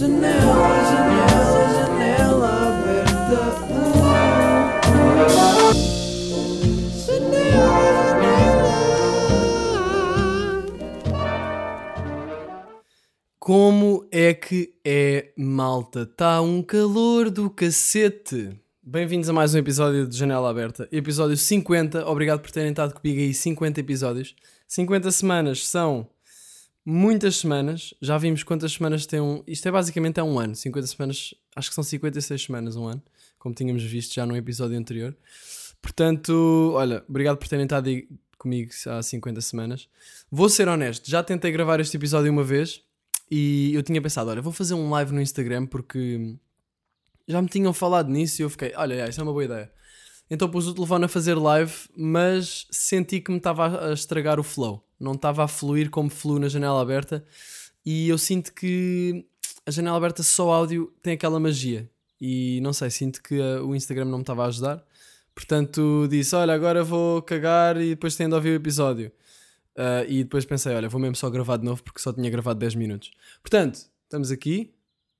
Janela, janela, janela aberta. Como é que é, malta? Tá um calor do cacete. Bem-vindos a mais um episódio de Janela Aberta. Episódio 50. Obrigado por terem estado comigo aí 50 episódios. 50 semanas são muitas semanas. Já vimos quantas semanas tem um. Isto é basicamente é um ano. 50 semanas, acho que são 56 semanas um ano, como tínhamos visto já no episódio anterior. Portanto, olha, obrigado por terem estado comigo há 50 semanas. Vou ser honesto, já tentei gravar este episódio uma vez e eu tinha pensado, olha, vou fazer um live no Instagram porque já me tinham falado nisso e eu fiquei, olha, isso é uma boa ideia. Então pus o telefone a fazer live, mas senti que me estava a estragar o flow. Não estava a fluir como flui na janela aberta. E eu sinto que a janela aberta só áudio tem aquela magia. E não sei, sinto que uh, o Instagram não me estava a ajudar. Portanto, disse: Olha, agora vou cagar e depois tendo a ouvir o episódio. Uh, e depois pensei: Olha, vou mesmo só gravar de novo porque só tinha gravado 10 minutos. Portanto, estamos aqui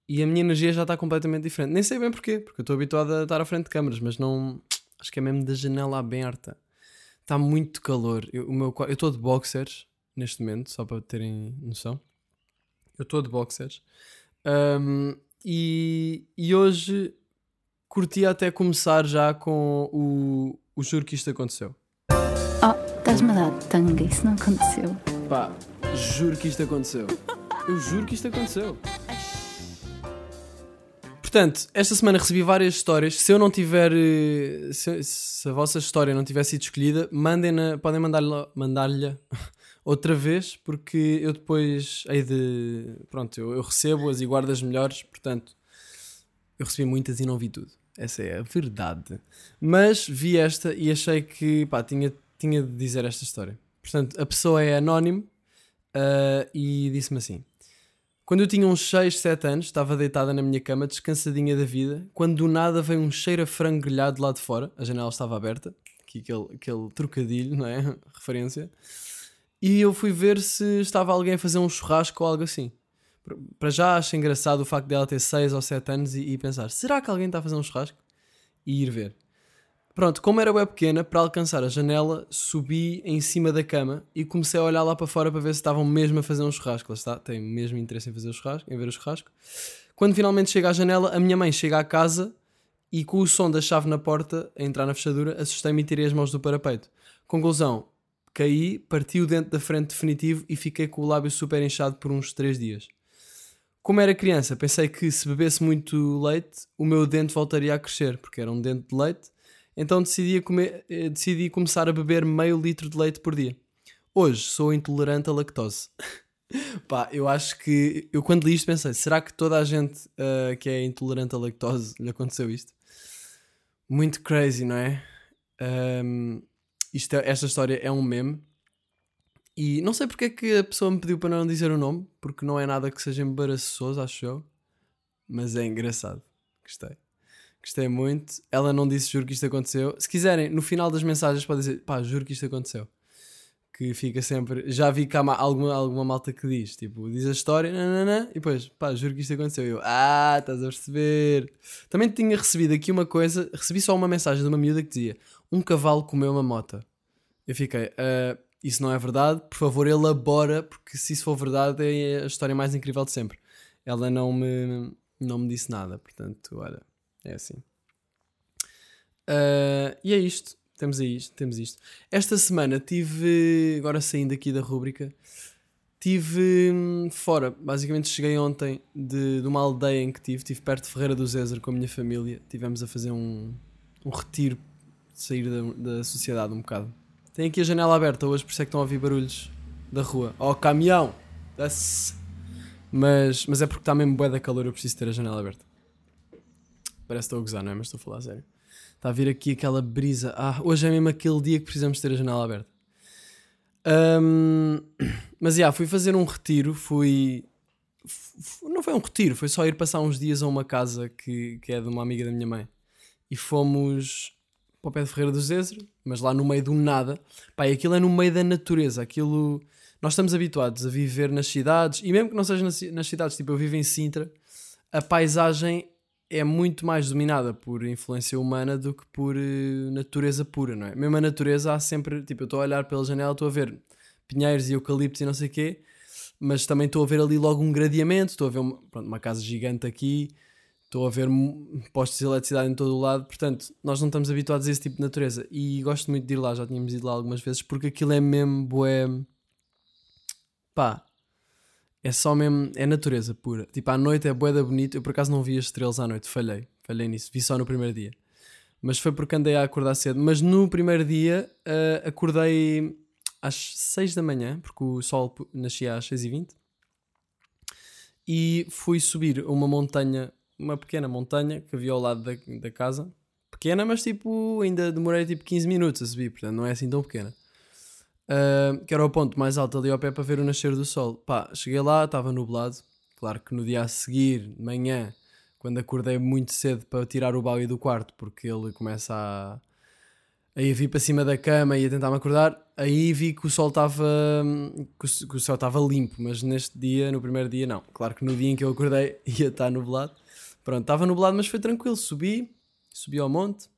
e a minha energia já está completamente diferente. Nem sei bem porquê, porque eu estou habituado a estar à frente de câmaras, mas não. Acho que é mesmo da janela aberta. Está muito calor. Eu o meu, eu estou de boxers neste momento, só para terem noção. Eu estou de boxers. Um, e, e hoje curti até começar já com o, o Juro que isto aconteceu. Oh, estás-me a dar tanga, isso não aconteceu. Pá, juro que isto aconteceu. Eu juro que isto aconteceu. Portanto, esta semana recebi várias histórias. Se eu não tiver. eh, Se, se a vossa história não tiver sido escolhida, mandem podem mandar-lhe mandar outra vez, porque eu depois hei de. Pronto, eu, eu recebo-as e guardo as melhores. Portanto, eu recebi muitas e não vi tudo. Essa é a verdade. Mas vi esta e achei que pá, tinha, tinha de dizer esta história. Portanto, a pessoa é anónimo ah, e disse-me assim. Quando eu tinha uns 6, 7 anos, estava deitada na minha cama, descansadinha da vida, quando do nada veio um cheiro a frango grelhado lá de fora, a janela estava aberta, aqui aquele, aquele trocadilho, não é? Referência. E eu fui ver se estava alguém a fazer um churrasco ou algo assim. Para já acho engraçado o facto dela ter 6 ou 7 anos e, e pensar, será que alguém está a fazer um churrasco? E ir ver. Pronto, como era bem pequena, para alcançar a janela, subi em cima da cama e comecei a olhar lá para fora para ver se estavam mesmo a fazer um churrasco. Lá está, tenho mesmo interesse em fazer o churrasco, em ver o churrasco. Quando finalmente chega à janela, a minha mãe chega à casa e com o som da chave na porta, a entrar na fechadura, assustei-me e tirei as mãos do parapeito. Conclusão, caí, parti o dente da frente definitivo e fiquei com o lábio super inchado por uns 3 dias. Como era criança, pensei que se bebesse muito leite, o meu dente voltaria a crescer, porque era um dente de leite então decidi, comer, eh, decidi começar a beber meio litro de leite por dia. Hoje sou intolerante à lactose. Pá, eu acho que. Eu quando li isto pensei: será que toda a gente uh, que é intolerante à lactose lhe aconteceu isto? Muito crazy, não é? Um, isto é, esta história é um meme. E não sei porque é que a pessoa me pediu para não dizer o nome, porque não é nada que seja embaraçoso, acho eu. Mas é engraçado. Gostei. Gostei muito. Ela não disse juro que isto aconteceu. Se quiserem, no final das mensagens podem dizer pá, juro que isto aconteceu. Que fica sempre. Já vi cá alguma, alguma malta que diz, tipo, diz a história, nanana, e depois, pá, juro que isto aconteceu. Eu, ah, estás a perceber. Também tinha recebido aqui uma coisa, recebi só uma mensagem de uma miúda que dizia: um cavalo comeu uma mota. Eu fiquei, uh, isso não é verdade, por favor, elabora, porque se isso for verdade é a história mais incrível de sempre. Ela não me, não me disse nada, portanto, olha. É assim. Uh, e é isto. Temos isto, temos isto. Esta semana tive, agora saindo aqui da rúbrica, tive hum, fora. Basicamente cheguei ontem de, de uma aldeia em que tive, estive perto de Ferreira do Zézer com a minha família. Tivemos a fazer um, um retiro sair da, da sociedade um bocado. Tem aqui a janela aberta hoje, por isso é que estão a ouvir barulhos da rua. Oh, caminhão! Mas, mas é porque está mesmo bué da calor, eu preciso ter a janela aberta. Parece que estou a gozar, não é? Mas estou a falar a sério. Está a vir aqui aquela brisa. Ah, hoje é mesmo aquele dia que precisamos ter a janela aberta. Um, mas já, yeah, fui fazer um retiro. Fui. Não foi um retiro, foi só ir passar uns dias a uma casa que, que é de uma amiga da minha mãe. E fomos para o pé de Ferreira do Zezer, mas lá no meio do nada. E aquilo é no meio da natureza. Aquilo. Nós estamos habituados a viver nas cidades, e mesmo que não seja nas, nas cidades, tipo, eu vivo em Sintra a paisagem é muito mais dominada por influência humana do que por uh, natureza pura, não é? Mesmo a natureza há sempre, tipo, eu estou a olhar pela janela, estou a ver pinheiros e eucaliptos e não sei o quê, mas também estou a ver ali logo um gradeamento, estou a ver uma, pronto, uma casa gigante aqui, estou a ver postos de eletricidade em todo o lado, portanto, nós não estamos habituados a esse tipo de natureza e gosto muito de ir lá, já tínhamos ido lá algumas vezes, porque aquilo é mesmo bué, pá, é só mesmo, é natureza pura. Tipo, à noite é bué da bonito, eu por acaso não vi as estrelas à noite, falhei, falhei nisso, vi só no primeiro dia. Mas foi porque andei a acordar cedo. Mas no primeiro dia uh, acordei às 6 da manhã, porque o sol nascia às 6 e 20 e fui subir uma montanha uma pequena montanha que havia ao lado da, da casa. Pequena, mas tipo, ainda demorei tipo 15 minutos a subir, portanto não é assim tão pequena. Uh, que era o ponto mais alto ali ao pé para ver o nascer do sol. Pá, cheguei lá, estava nublado. Claro que no dia a seguir, de manhã, quando acordei muito cedo para tirar o balde do quarto, porque ele começa a. Aí vi para cima da cama e ia tentar me acordar. Aí vi que o sol estava. que o céu estava limpo, mas neste dia, no primeiro dia, não. Claro que no dia em que eu acordei ia estar nublado. Pronto, estava nublado, mas foi tranquilo. Subi, subi ao monte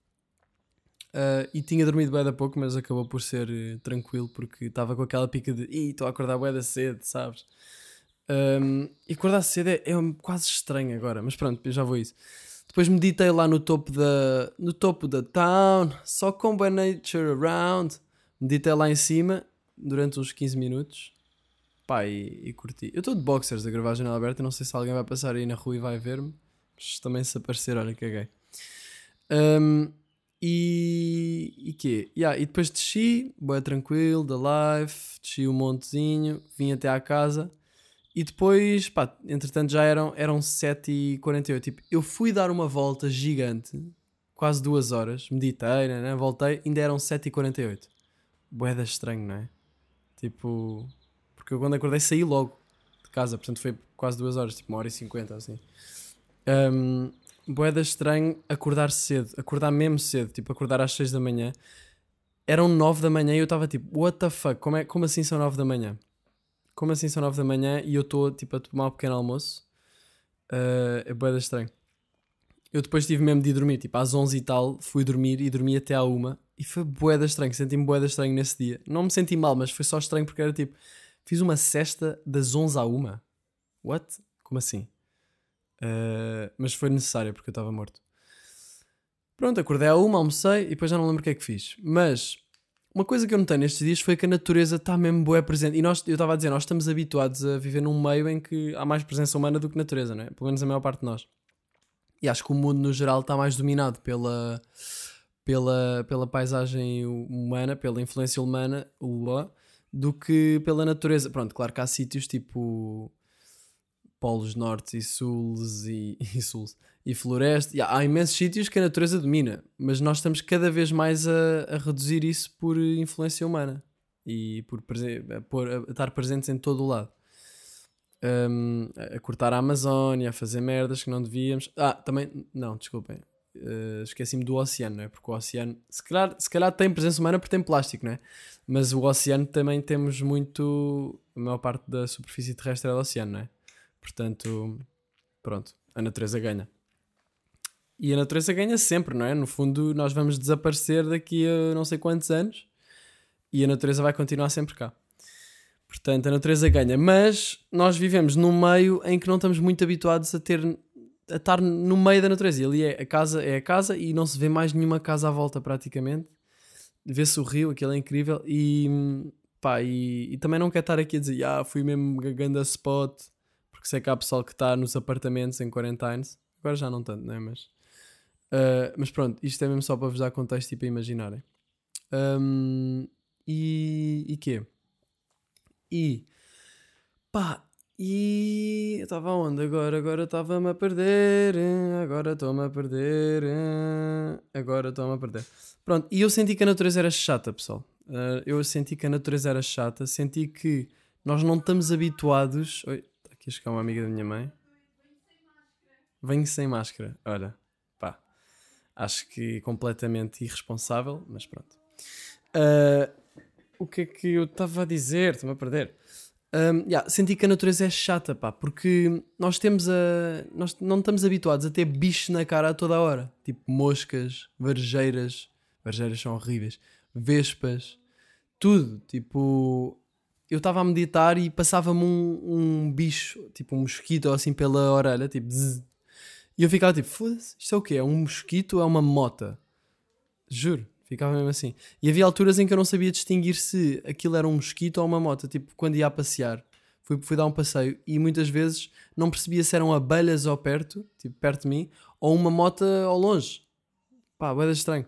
uh, e tinha dormido bem da pouco, mas acabou por ser uh, tranquilo porque estava com aquela pica de ih, estou a acordar bem da cedo, sabes? Um, e acordar cedo é, é quase estranho agora, mas pronto, já vou isso. Depois meditei lá no topo da, no topo da town, só com by nature around. Meditei lá em cima durante uns 15 minutos. Pá, e, e curti. Eu estou de boxers a gravar a janela aberta, não sei se alguém vai passar aí na rua e vai ver-me também se aparecer, olha, caguei. Um, e, e quê? Yeah, e depois desci, boa tranquilo, da live, desci um montezinho, vim até à casa e depois, pá, entretanto já eram, eram 7h48. Tipo, eu fui dar uma volta gigante, quase duas horas, meditei, né, né voltei, ainda eram 7h48. Boeda estranho, não é? Tipo, porque eu quando acordei saí logo de casa, portanto foi quase duas horas, tipo uma hora e cinquenta, assim. Um, boeda estranho acordar cedo, acordar mesmo cedo, tipo acordar às 6 da manhã. Eram 9 da manhã e eu estava tipo, what the fuck, como, é, como assim são 9 da manhã? Como assim são 9 da manhã e eu estou tipo a tomar um pequeno almoço? Uh, é boeda estranho. Eu depois tive mesmo de ir dormir, tipo às 11 e tal, fui dormir e dormi até à 1 e foi boeda estranho, senti-me boeda estranho nesse dia. Não me senti mal, mas foi só estranho porque era tipo, fiz uma cesta das 11 à 1. What? Como assim? Uh, mas foi necessária porque eu estava morto. Pronto, acordei à uma, almocei e depois já não lembro o que é que fiz. Mas uma coisa que eu notei nestes dias foi que a natureza está mesmo boa presente. E nós, eu estava a dizer, nós estamos habituados a viver num meio em que há mais presença humana do que natureza, não é? Pelo menos a maior parte de nós. E acho que o mundo no geral está mais dominado pela, pela, pela paisagem humana, pela influência humana, do que pela natureza. Pronto, claro que há sítios tipo polos norte e suls e, e suls e floresta. Yeah, há imensos sítios que a natureza domina, mas nós estamos cada vez mais a, a reduzir isso por influência humana e por, por a estar presentes em todo o lado. Um, a cortar a Amazónia, a fazer merdas que não devíamos. Ah, também, não, desculpem, uh, esqueci-me do oceano, não é? Porque o oceano, se calhar, se calhar tem presença humana porque tem plástico, não é? Mas o oceano também temos muito. A maior parte da superfície terrestre é do oceano, não é? Portanto, pronto, a natureza ganha. E a natureza ganha sempre, não é? No fundo, nós vamos desaparecer daqui a não sei quantos anos e a natureza vai continuar sempre cá. Portanto, a natureza ganha. Mas nós vivemos num meio em que não estamos muito habituados a ter a estar no meio da natureza. E ali é a casa, é a casa e não se vê mais nenhuma casa à volta praticamente. Vê-se o rio, aquilo é incrível. E, pá, e, e, também não quero estar aqui a dizer, ah, fui mesmo a spot porque sei que há pessoal que está nos apartamentos em quarentines, agora já não tanto, né? Mas, uh, mas pronto, isto é mesmo só para vos dar contexto e para imaginarem. Um, e, e quê? E pá, e eu estava onde agora? Agora estava-me a perder, agora estou-me a perder, agora estou-me a perder. Pronto, e eu senti que a natureza era chata, pessoal. Uh, eu senti que a natureza era chata, senti que nós não estamos habituados. Oi, Aqui chegar uma amiga da minha mãe. Venho sem máscara. Olha, pá. Acho que completamente irresponsável, mas pronto. Uh, o que é que eu estava a dizer? Estou-me a perder. Um, yeah, senti que a natureza é chata, pá, porque nós temos a. Nós não estamos habituados a ter bichos na cara a toda a hora. Tipo moscas, varjeiras. Varjeiras são horríveis. Vespas, tudo. Tipo, eu estava a meditar e passava-me um, um, bicho, tipo um mosquito assim pela orelha, tipo. Zzz, e eu ficava tipo, foda-se, isto é o quê? É um mosquito ou é uma mota? Juro. Ficava mesmo assim. E havia alturas em que eu não sabia distinguir se aquilo era um mosquito ou uma moto. Tipo, quando ia a passear, fui, fui dar um passeio e muitas vezes não percebia se eram abelhas ao perto, tipo, perto de mim, ou uma moto ao longe. Pá, boeda estranho.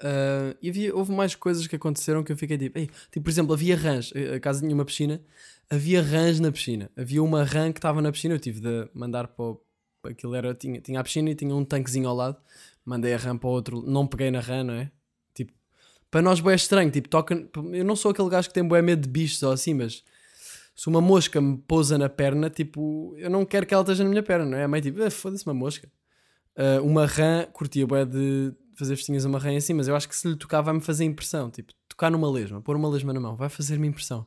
Uh, e havia, houve mais coisas que aconteceram que eu fiquei tipo, Ei, tipo, por exemplo, havia rãs, a casa tinha uma piscina, havia rãs na piscina. Havia uma rã que estava na piscina, eu tive de mandar para o, aquilo era, tinha, tinha a piscina e tinha um tanquezinho ao lado mandei a RAM para o outro, não peguei na RAM, não é? Tipo, para nós é estranho, tipo, toca, eu não sou aquele gajo que tem bué medo de bichos ou assim, mas se uma mosca me pousa na perna, tipo, eu não quero que ela esteja na minha perna, não é? É meio tipo, ah, foda-se uma mosca. Uh, uma rã, curtia bué de fazer festinhas a uma rã assim, mas eu acho que se lhe tocar vai-me fazer impressão, tipo, tocar numa lesma, pôr uma lesma na mão, vai fazer-me impressão.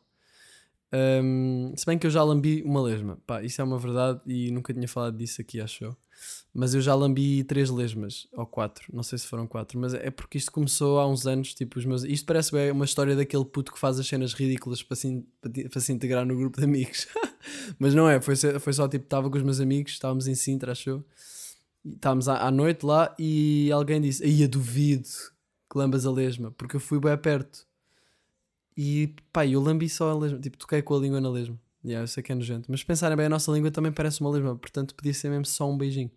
Um, se bem que eu já lambi uma lesma, pá, isso é uma verdade e nunca tinha falado disso aqui, acho eu. Mas eu já lambi três lesmas, ou quatro, não sei se foram quatro, mas é porque isto começou há uns anos, tipo, os meus. Isto parece bem uma história daquele puto que faz as cenas ridículas para se, para se integrar no grupo de amigos. mas não é, foi, foi só tipo, estava com os meus amigos, estávamos em Sintra, Estávamos à, à noite lá e alguém disse: Aí, duvido que lambas a lesma, porque eu fui bem perto. E pá, eu lambi só a lesma, tipo, toquei com a língua na lesma. Yeah, eu sei que é nojento. Mas pensarem bem, a nossa língua também parece uma lesma, portanto podia ser mesmo só um beijinho.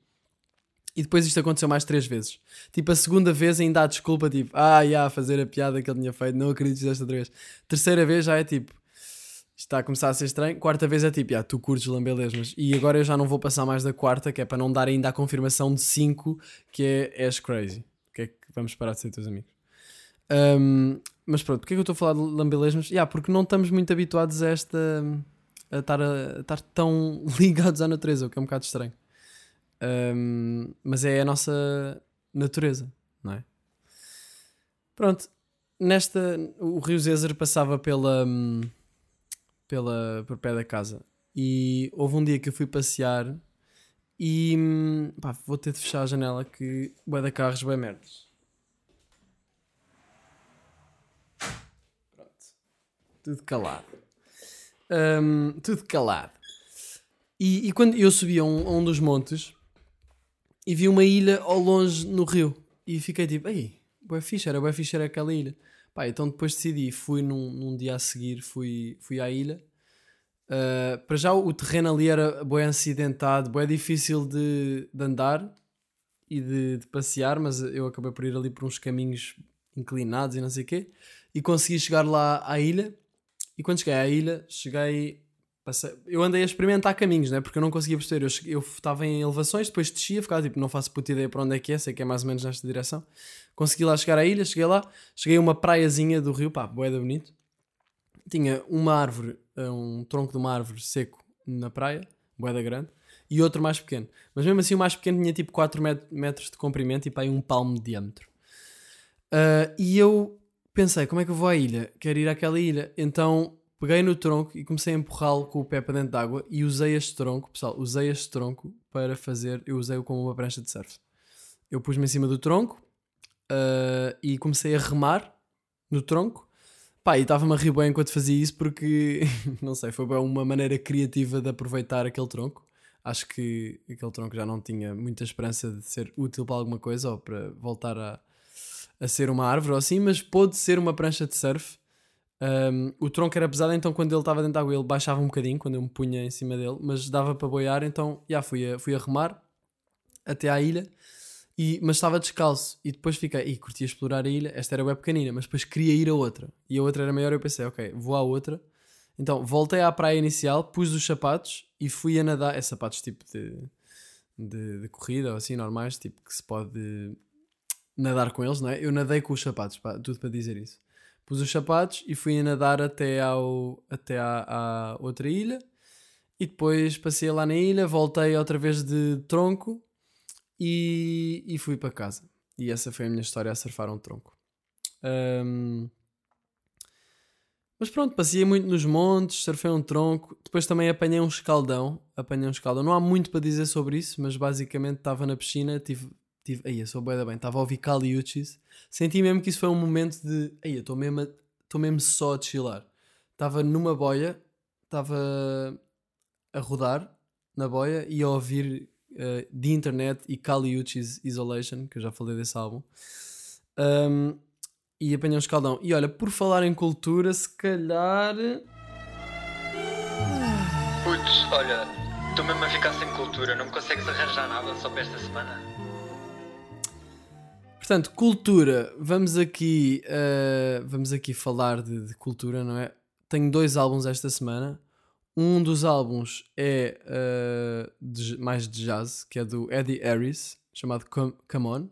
E depois isto aconteceu mais três vezes. Tipo, a segunda vez ainda há desculpa, tipo, ah, ia yeah, fazer a piada que ele tinha feito, não acredito desta vez. Terceira vez já é tipo, está a começar a ser estranho. Quarta vez é tipo, tu curtes lamber lesmas. E agora eu já não vou passar mais da quarta, que é para não dar ainda a confirmação de cinco, que é és crazy. Que é que vamos parar de ser teus amigos. Um, mas pronto, porquê é que eu estou a falar de lamber lesmas? Yeah, porque não estamos muito habituados a esta a estar, a, a estar tão ligados à natureza, o que é um bocado estranho. Um, mas é a nossa natureza, não é? Pronto, nesta o Rio Zezer passava pela, pela por pé da casa e houve um dia que eu fui passear e pá, vou ter de fechar a janela que vai da carros, vai merdas. Pronto, tudo calado. Um, tudo calado. E, e, quando eu subi a um, a um, dos montes e vi uma ilha ao longe no rio. E fiquei tipo, ei, boa fixe, era boa fixe era aquela ilha. Pá, então depois decidi, fui num, num dia a seguir, fui, fui à ilha. Uh, para já o terreno ali era bem acidentado, bem difícil de, de andar e de, de, passear, mas eu acabei por ir ali por uns caminhos inclinados e não sei o quê. E consegui chegar lá à ilha e quando cheguei à ilha, cheguei. Passei, eu andei a experimentar caminhos, né? porque eu não conseguia perceber. Eu, cheguei, eu estava em elevações, depois descia, ficava tipo, não faço puta ideia para onde é que é, sei que é mais ou menos nesta direção. Consegui lá chegar à ilha, cheguei lá, cheguei a uma praiazinha do rio, pá, boeda bonito. Tinha uma árvore, eh, um tronco de uma árvore seco na praia, boeda grande, e outro mais pequeno. Mas mesmo assim, o mais pequeno tinha tipo 4 metros de comprimento e pá, um palmo de diâmetro. Uh, e eu pensei, como é que eu vou à ilha? Quero ir àquela ilha. Então peguei no tronco e comecei a empurrá-lo com o pé para dentro d'água e usei este tronco, pessoal, usei este tronco para fazer, eu usei-o como uma prancha de surf. Eu pus-me em cima do tronco uh, e comecei a remar no tronco. Pá, e estava-me a rir bem enquanto fazia isso porque, não sei, foi uma maneira criativa de aproveitar aquele tronco. Acho que aquele tronco já não tinha muita esperança de ser útil para alguma coisa ou para voltar a, a ser uma árvore ou assim, mas pôde ser uma prancha de surf. Um, o tronco era pesado, então quando ele estava dentro da água ele baixava um bocadinho quando eu me punha em cima dele, mas dava para boiar, então já fui a, fui a remar até à ilha, e, mas estava descalço. E depois fiquei, e curtia explorar a ilha. Esta era bem pequenina, mas depois queria ir a outra, e a outra era maior. Eu pensei, ok, vou à outra. Então voltei à praia inicial, pus os sapatos e fui a nadar. É sapatos tipo de, de, de corrida ou assim, normais, tipo que se pode nadar com eles, não é? Eu nadei com os sapatos, pá, tudo para dizer isso. Pus os sapatos e fui a nadar até, ao, até à, à outra ilha. E depois passei lá na ilha, voltei outra vez de tronco e, e fui para casa. E essa foi a minha história a surfar um tronco. Um, Mas pronto, passei muito nos montes, surfei um tronco, depois também apanhei um escaldão. Apanhei um escaldão. Não há muito para dizer sobre isso, mas basicamente estava na piscina, tive. Tive aí, eu sou boa bem, estava a ouvir Caliuchis. Senti mesmo que isso foi um momento de. Aí, estou mesmo, a- estou mesmo só a chilar. Estava numa boia, estava a rodar na boia e a ouvir The Internet e Caliuchis Isolation, que eu já falei desse álbum. Um, e apanhei um escaldão. E olha, por falar em cultura, se calhar. Putz, olha, estou mesmo a ficar sem cultura, não me consegues arranjar nada só para esta semana? Portanto, cultura. Vamos aqui, eh, vamos aqui falar de, de cultura, não é? Tenho dois álbuns esta semana. Um dos álbuns é eh, de- mais de jazz, que é do Eddie Harris, chamado Come, Come On.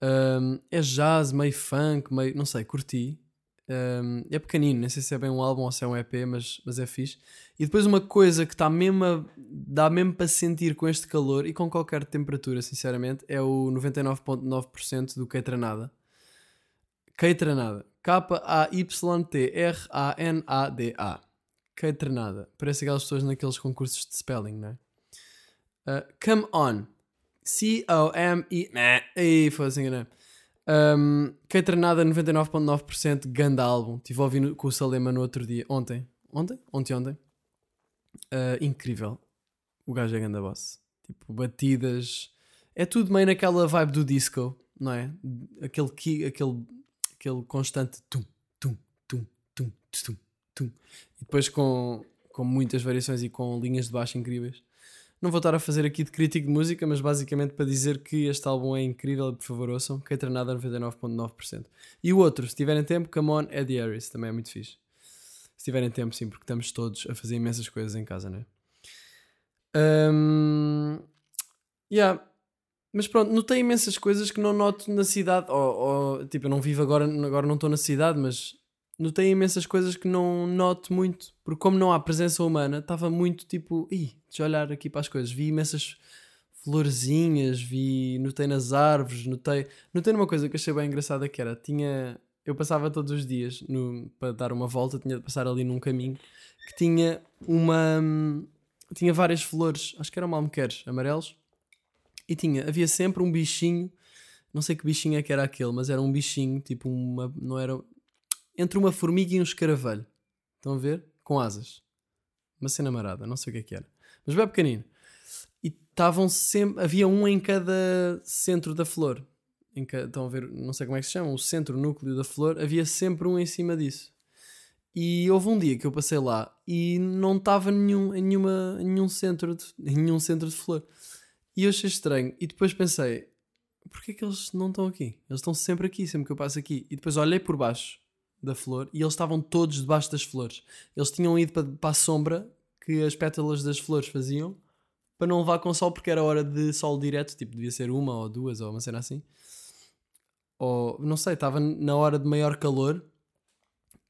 Um, é jazz, meio funk, meio. não sei, curti. Um, é pequenino, nem sei se é bem um álbum ou se é um EP, mas, mas é fixe. E depois uma coisa que está mesmo a, dá mesmo para sentir com este calor e com qualquer temperatura, sinceramente, é o 99.9% do Keitranada. Keitranada. K-A-Y-T-R-A-N-A-D-A. Keitranada. Parece aquelas pessoas naqueles concursos de spelling, não é? Uh, come on. C-O-M-E. Ei, assim, né? Um, Keitranada 99.9% ganda álbum. Estive a ouvir com o Salema no outro dia. Ontem. Ontem? Ontem, ontem. Uh, incrível. O gajo é ganda boss. Tipo, batidas. É tudo meio naquela vibe do disco, não é? Aquele, ki- aquele, aquele constante tum, tum, tum, tum, tum, tum. E depois com, com muitas variações e com linhas de baixo incríveis. Não vou estar a fazer aqui de crítico de música, mas basicamente para dizer que este álbum é incrível, por favor ouçam. Quem treinada 99.9%. E o outro, se tiverem tempo, Come On, Eddie Harris, também é muito fixe. Se tiverem tempo, sim, porque estamos todos a fazer imensas coisas em casa, não é? Um, yeah. Mas pronto, notei imensas coisas que não noto na cidade. Ou, ou, tipo, eu não vivo agora, agora não estou na cidade, mas notei imensas coisas que não noto muito. Porque como não há presença humana, estava muito tipo, ih, deixa eu olhar aqui para as coisas. Vi imensas florzinhas, vi, notei nas árvores, notei, notei numa coisa que achei bem engraçada que era, tinha, eu passava todos os dias no, para dar uma volta, tinha de passar ali num caminho que tinha uma, tinha várias flores, acho que eram malmequeres amarelos, e tinha, havia sempre um bichinho, não sei que bichinho é que era aquele, mas era um bichinho, tipo uma, não era, entre uma formiga e um escaravelho, estão a ver? Com asas, uma cena marada, não sei o que é que era, mas bem pequenino. E estavam sempre, havia um em cada centro da flor. Em ca- estão a ver, não sei como é que se chama, o centro, o núcleo da flor, havia sempre um em cima disso. E houve um dia que eu passei lá e não estava nenhum, em, nenhuma, em nenhum centro de, nenhum centro de flor. E eu achei estranho. E depois pensei, porquê que eles não estão aqui? Eles estão sempre aqui, sempre que eu passo aqui. E depois olhei por baixo da flor e eles estavam todos debaixo das flores. Eles tinham ido para, para a sombra que as pétalas das flores faziam para não levar com sol porque era hora de sol direto, tipo, devia ser uma ou duas ou uma cena assim. Ou, não sei, estava na hora de maior calor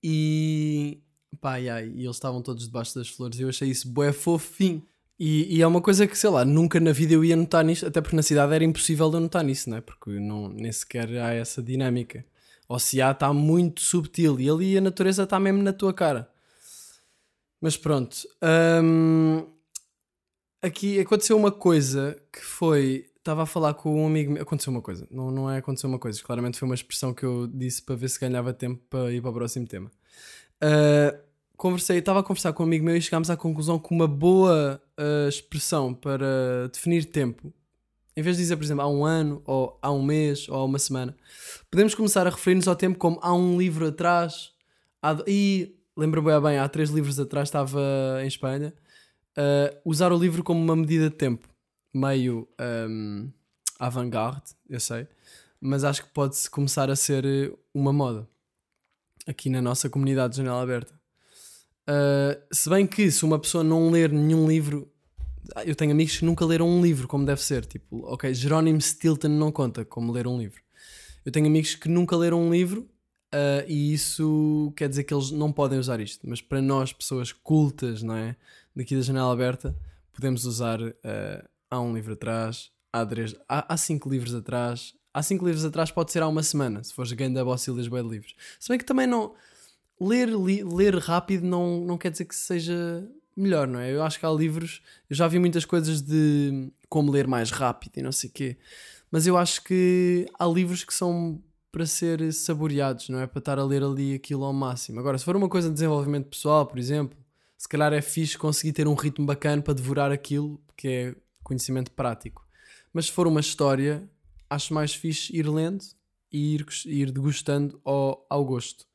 e pá, e, eles estavam todos debaixo das flores e eu achei isso bué fofinho. E, e é uma coisa que, sei lá, nunca na vida eu ia notar nisto, até porque na cidade era impossível de eu notar nisso, não é? Porque não, nem sequer há essa dinâmica. Ou se há, está muito subtil e ali a natureza está mesmo na tua cara. Mas pronto. hum, aqui aconteceu uma coisa que foi. Estava a falar com um amigo meu. Aconteceu uma coisa. Não, não é aconteceu uma coisa. Claramente foi uma expressão que eu disse para ver se ganhava tempo para ir para o próximo tema. Uh, conversei, estava a conversar com um amigo meu e chegámos à conclusão que uma boa uh, expressão para definir tempo, em vez de dizer, por exemplo, há um ano, ou há um mês, ou há uma semana, podemos começar a referir-nos ao tempo como há um livro atrás. Há, e lembro-me bem, há três livros atrás estava em Espanha. Uh, usar o livro como uma medida de tempo, meio um, avant-garde, eu sei, mas acho que pode começar a ser eh, uma moda aqui na nossa comunidade de janela aberta. Uh, se bem que se uma pessoa não ler nenhum livro, eu tenho amigos que nunca leram um livro como deve ser. Tipo, ok, Jerónimo Stilton não conta como ler um livro. Eu tenho amigos que nunca leram um livro uh, e isso quer dizer que eles não podem usar isto. Mas para nós, pessoas cultas, não é? Daqui da janela aberta, podemos usar. uh, há um livro atrás, há, três, há, há cinco livros atrás. Há cinco livros atrás pode ser há uma semana, se fores ganda boss e lês livros. Se bem que também não. ler, li- ler rápido não, não quer dizer que seja melhor, não é? Eu acho que há livros, eu já vi muitas coisas de como ler mais rápido e não sei quê, mas eu acho que há livros que são para ser saboreados, não é? Para estar a ler ali aquilo ao máximo. Agora, se for uma coisa de desenvolvimento pessoal, por exemplo, se calhar é fixe conseguir ter um ritmo bacana para devorar aquilo, que é conhecimento prático. Mas se for uma história, acho mais fixe ir lendo e ir, ir degustando ao, ao gosto.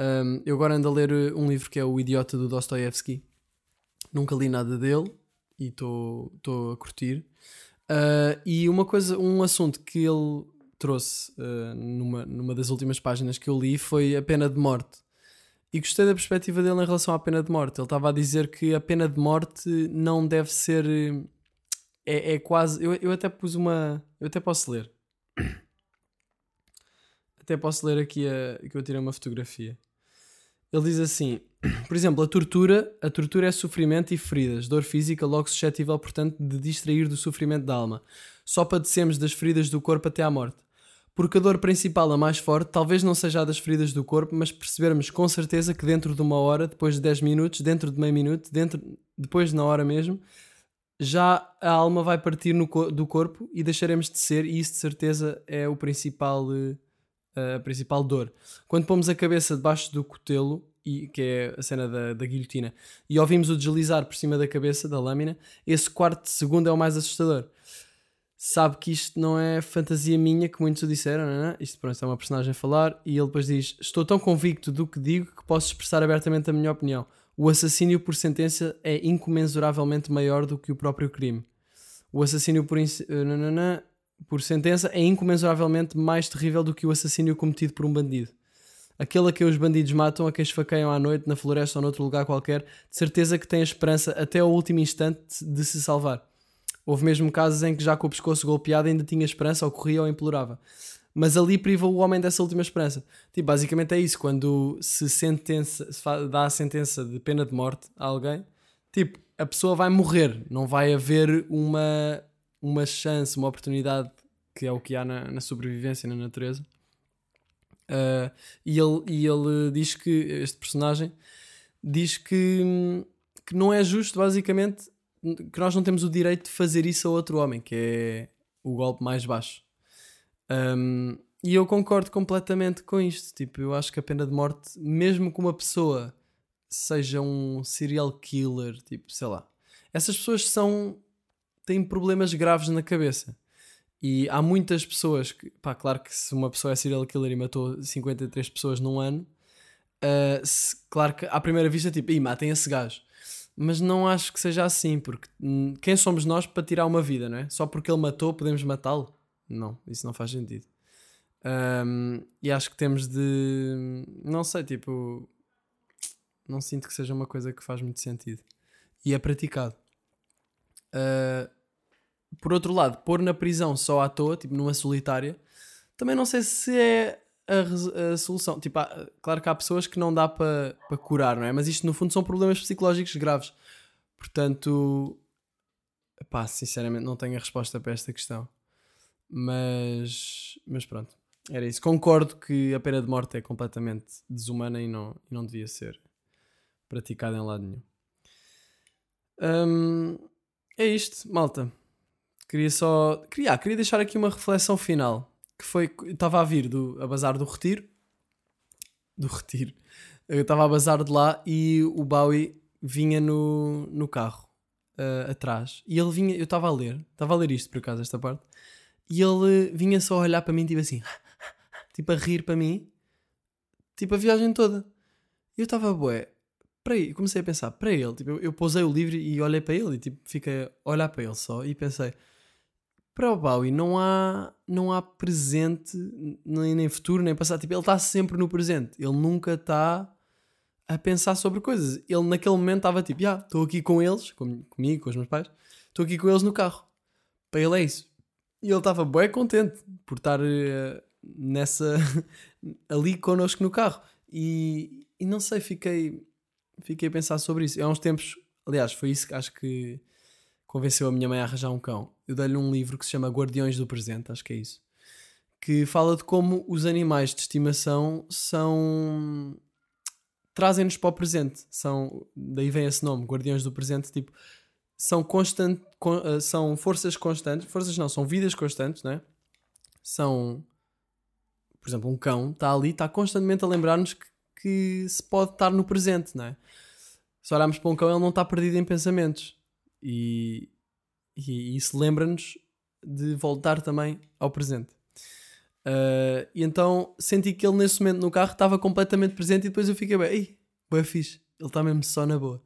Um, eu agora ando a ler um livro que é O Idiota do Dostoevsky. Nunca li nada dele e estou a curtir. Uh, e uma coisa, um assunto que ele trouxe uh, numa, numa das últimas páginas que eu li foi a pena de morte. E gostei da perspectiva dele em relação à pena de morte. Ele estava a dizer que a pena de morte não deve ser. É, é quase. Eu, eu até pus uma. Eu até posso ler. Até posso ler aqui a, que eu tirei uma fotografia. Ele diz assim: por exemplo, a tortura, a tortura é sofrimento e feridas, dor física, logo suscetível, portanto, de distrair do sofrimento da alma. Só padecemos das feridas do corpo até à morte. Porque a dor principal, a mais forte, talvez não seja a das feridas do corpo, mas percebermos com certeza que dentro de uma hora, depois de 10 minutos, dentro de meio minuto, dentro, depois de na hora mesmo, já a alma vai partir no, do corpo e deixaremos de ser, e isso de certeza é o principal, eh, a principal dor. Quando pomos a cabeça debaixo do cotelo, e, que é a cena da, da guilhotina, e ouvimos o deslizar por cima da cabeça, da lâmina, esse quarto segundo é o mais assustador sabe que isto não é fantasia minha, que muitos o disseram, não é? Isto pronto, é uma personagem a falar, e ele depois diz: Estou tão convicto do que digo que posso expressar abertamente a minha opinião. O assassínio por sentença é incomensuravelmente maior do que o próprio crime. O assassínio por, uh, por sentença é incomensuravelmente mais terrível do que o assassínio cometido por um bandido. Aquele a quem os bandidos matam, a quem esfaqueiam à noite, na floresta ou noutro lugar qualquer, de certeza que tem a esperança até ao último instante de se salvar Houve mesmo casos em que já com o pescoço golpeado ainda tinha esperança, ou corria ou implorava. Mas ali priva o homem dessa última esperança. Tipo, basicamente é isso. Quando se, sentença, se dá a sentença de pena de morte a alguém, tipo, a pessoa vai morrer. Não vai haver uma, uma chance, uma oportunidade, que é o que há na, na sobrevivência, na natureza. Uh, e, ele, e ele diz que, este personagem, diz que, que não é justo, basicamente, que nós não temos o direito de fazer isso a outro homem, que é o golpe mais baixo. Um, e eu concordo completamente com isto. Tipo, eu acho que a pena de morte, mesmo que uma pessoa seja um serial killer, tipo, sei lá, essas pessoas são têm problemas graves na cabeça. E há muitas pessoas que, pá, claro que se uma pessoa é serial killer e matou 53 pessoas num ano, uh, se, claro que à primeira vista, tipo, e matem esse gajo mas não acho que seja assim, porque hum, quem somos nós para tirar uma vida, não é? Só porque ele matou, podemos matá-lo? Não, isso não faz sentido. Um, e acho que temos de. Não sei, tipo. Não sinto que seja uma coisa que faz muito sentido. E é praticado. Uh, por outro lado, pôr na prisão só à toa, tipo numa solitária, também não sei se é a, a solução. Tipo, há, claro que há pessoas que não dá para pa curar, não é? Mas isto no fundo são problemas psicológicos graves. Portanto, pá, sinceramente não tenho a resposta para esta questão. Mas, mas pronto, era isso. Concordo que a pena de morte é completamente desumana e não, e não devia ser praticada em lado nenhum. Hum, é isto, malta. Queria só. Queria, ah, queria deixar aqui uma reflexão final que foi. Estava a vir do, a bazar do Retiro. Do Retiro. Eu estava a bazar de lá e o Bowie vinha no, no carro uh, atrás. E ele vinha. Eu estava a ler. Estava a ler isto por acaso, esta parte. E ele vinha só a olhar para mim, tipo assim. tipo a rir para mim. Tipo a viagem toda. E eu estava, bué. Para comecei a pensar, para ele. Tipo, eu, eu pousei o livro e olhei para ele e tipo, fiquei a olhar para ele só. E pensei para o Bowie não há, não há presente, nem, nem futuro, nem passado. Tipo, ele está sempre no presente. Ele nunca está a pensar sobre coisas. Ele naquele momento estava tipo, já, estou aqui com eles, com, comigo, com os meus pais, estou aqui com eles no carro. Para ele é isso. E ele estava bem contente por estar uh, nessa ali connosco no carro. E, e não sei, fiquei, fiquei a pensar sobre isso. Há uns tempos, aliás, foi isso que acho que convenceu a minha mãe a arranjar um cão. Eu dei-lhe um livro que se chama Guardiões do Presente, acho que é isso. Que fala de como os animais de estimação são. trazem-nos para o presente. São, daí vem esse nome, Guardiões do Presente, tipo, são constant, con- ah, são forças constantes, forças não, são vidas constantes, né? São, por exemplo, um cão está ali, está constantemente a lembrar-nos que, que se pode estar no presente, né? Se olharmos para um cão, ele não está perdido em pensamentos. E, e isso lembra-nos de voltar também ao presente. Uh, e então senti que ele nesse momento no carro estava completamente presente e depois eu fiquei bem, ei, boa fixe, ele está mesmo só na boa.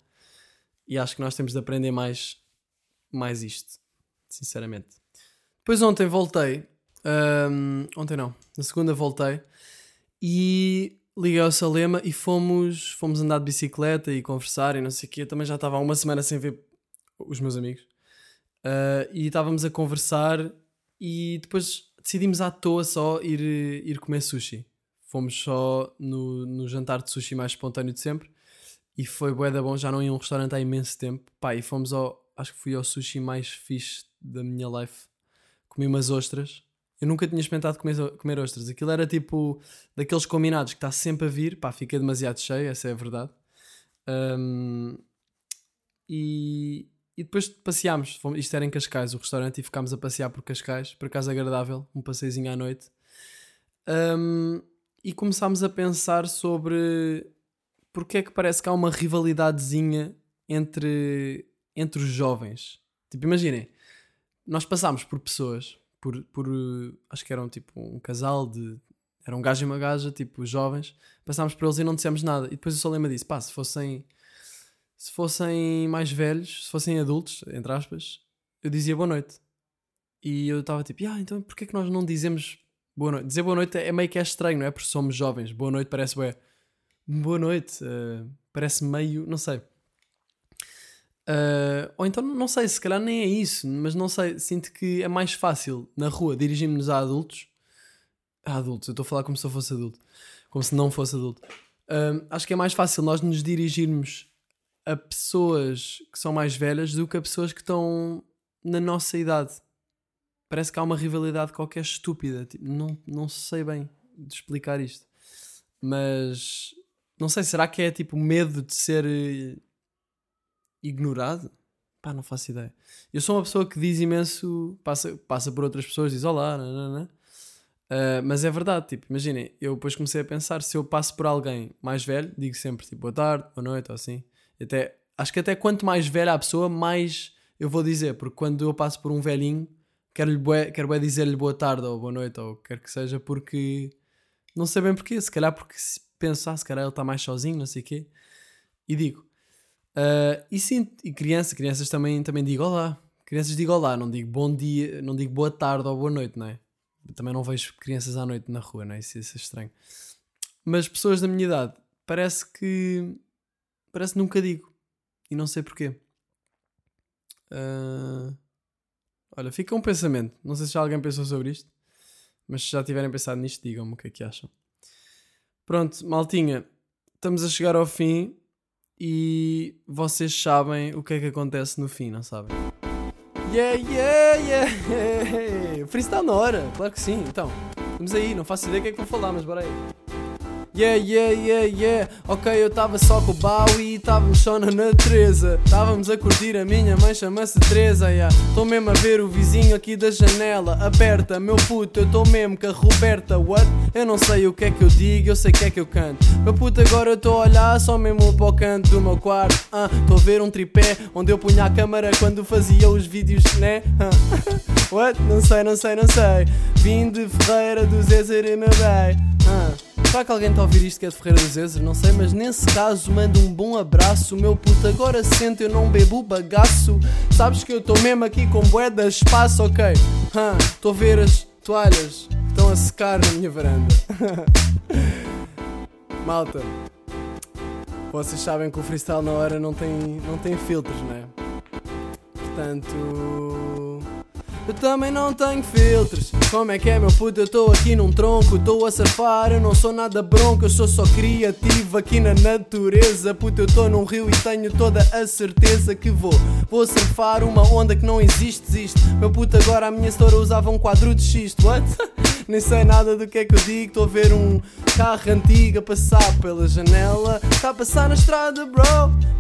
E acho que nós temos de aprender mais, mais isto, sinceramente. Depois ontem voltei, ontem não, na segunda voltei e liguei ao Salema e fomos, fomos andar de bicicleta e conversar e não sei o quê. Eu também já estava há uma semana sem ver os meus amigos. Uh, e estávamos a conversar e depois decidimos à toa só ir, ir comer sushi. Fomos só no, no jantar de sushi mais espontâneo de sempre e foi bué da bom, já não ia um restaurante há imenso tempo. Pá, e fomos ao, acho que fui ao sushi mais fixe da minha life. Comi umas ostras. Eu nunca tinha experimentado comer, comer ostras. Aquilo era tipo daqueles combinados que está sempre a vir. Pá, fica demasiado cheio, essa é a verdade. Um, e, e depois passeámos. Fomos, isto era em Cascais, o restaurante, e ficámos a passear por Cascais. Por acaso agradável, um passeiozinho à noite. Um, e começámos a pensar sobre porque é que parece que há uma rivalidadezinha entre, entre os jovens. Tipo, imaginem, nós passámos por pessoas, por, por acho que eram tipo um casal de. Era um gajo e uma gaja, tipo, jovens. Passámos por eles e não dissemos nada. E depois o Solema disse: pá, se fossem se fossem mais velhos, se fossem adultos, entre aspas, eu dizia boa noite. E eu estava tipo, ah, então porquê que nós não dizemos boa noite? Dizer boa noite é meio que é estranho, não é? Porque somos jovens. Boa noite parece bué. Boa noite. Uh, parece meio, não sei. Uh, ou então, não sei, se calhar nem é isso, mas não sei, sinto que é mais fácil na rua dirigirmos-nos a adultos. A adultos, eu estou a falar como se eu fosse adulto, como se não fosse adulto. Uh, acho que é mais fácil nós nos dirigirmos a pessoas que são mais velhas do que a pessoas que estão na nossa idade. Parece que há uma rivalidade qualquer estúpida. Tipo, não, não sei bem de explicar isto. Mas não sei, será que é tipo medo de ser eh, ignorado? Pá, não faço ideia. Eu sou uma pessoa que diz imenso, passa, passa por outras pessoas, diz olá, nanana. Uh, mas é verdade, tipo, imaginem, eu depois comecei a pensar, se eu passo por alguém mais velho, digo sempre tipo boa tarde, boa noite ou assim. Até, acho que até quanto mais velha a pessoa, mais eu vou dizer, porque quando eu passo por um velhinho, quero, bué, quero dizer-lhe boa tarde ou boa noite ou quer que seja, porque não sei bem porquê, se calhar porque se pensar, ah, se calhar ele está mais sozinho, não sei o quê, e digo. Uh, e sim, e crianças, crianças também, também digo olá. Crianças digo olá, não digo bom dia, não digo boa tarde ou boa noite, não é? Também não vejo crianças à noite na rua, não é? Isso, isso é estranho. Mas pessoas da minha idade, parece que. Parece que nunca digo. E não sei porquê. Uh, olha, fica um pensamento. Não sei se já alguém pensou sobre isto. Mas se já tiverem pensado nisto, digam-me o que é que acham. Pronto, maltinha. Estamos a chegar ao fim. E vocês sabem o que é que acontece no fim, não sabem? Yeah, yeah, yeah! Freestyle na hora, claro que sim. Então, vamos aí, não faço ideia o que é que vou falar, mas bora aí. Yeah, yeah, yeah, yeah. Ok, eu estava só com o Bowie e estávamos só na natureza. Estávamos a curtir, a minha mãe chama-se Teresa. Estou yeah. mesmo a ver o vizinho aqui da janela aberta. Meu puto, eu estou mesmo com a Roberta. What? Eu não sei o que é que eu digo, eu sei o que é que eu canto. Meu puto, agora eu estou a olhar só mesmo para o canto do meu quarto. Estou uh, a ver um tripé onde eu punha a câmera quando fazia os vídeos, né? Uh. What? Não sei, não sei, não sei. Vim de Ferreira do Zézer e meu bem. Uh. Será que alguém está a ouvir isto que é de Ferreira do Zezer? Não sei, mas nesse caso mando um bom abraço. Meu puto, agora sente, eu não bebo bagaço. Sabes que eu estou mesmo aqui com de espaço, ok? Estou a ver as toalhas que estão a secar na minha varanda. Malta, vocês sabem que o freestyle na hora não tem, não tem filtros, não é? Portanto. Eu também não tenho filtros. Como é que é, meu puto? Eu estou aqui num tronco, estou a surfar. Eu não sou nada bronco, eu sou só criativo aqui na natureza. Puto, eu estou num rio e tenho toda a certeza que vou. Vou surfar uma onda que não existe, existe. Meu puto, agora a minha história usava um quadro de xisto. What? Nem sei nada do que é que eu digo. Estou a ver um carro antigo a passar pela janela. Está a passar na estrada, bro.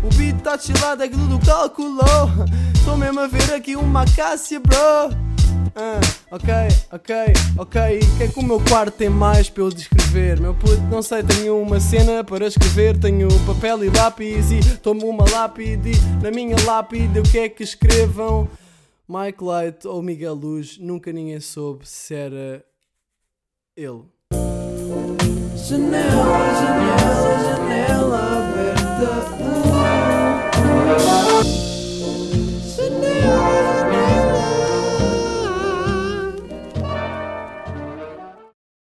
O beat está chilado, é que tudo calculou. Estou mesmo a ver aqui uma acácia, bro. Ah, ok, ok, ok. O que é que o meu quarto tem mais para eu descrever? Meu puto, não sei, tenho uma cena para escrever. Tenho papel e lápis e tomo uma lápide. Na minha lápide, o que é que escrevam? Mike Light ou Miguel Luz, nunca ninguém soube se era ele. Janela, janela, janela aberta.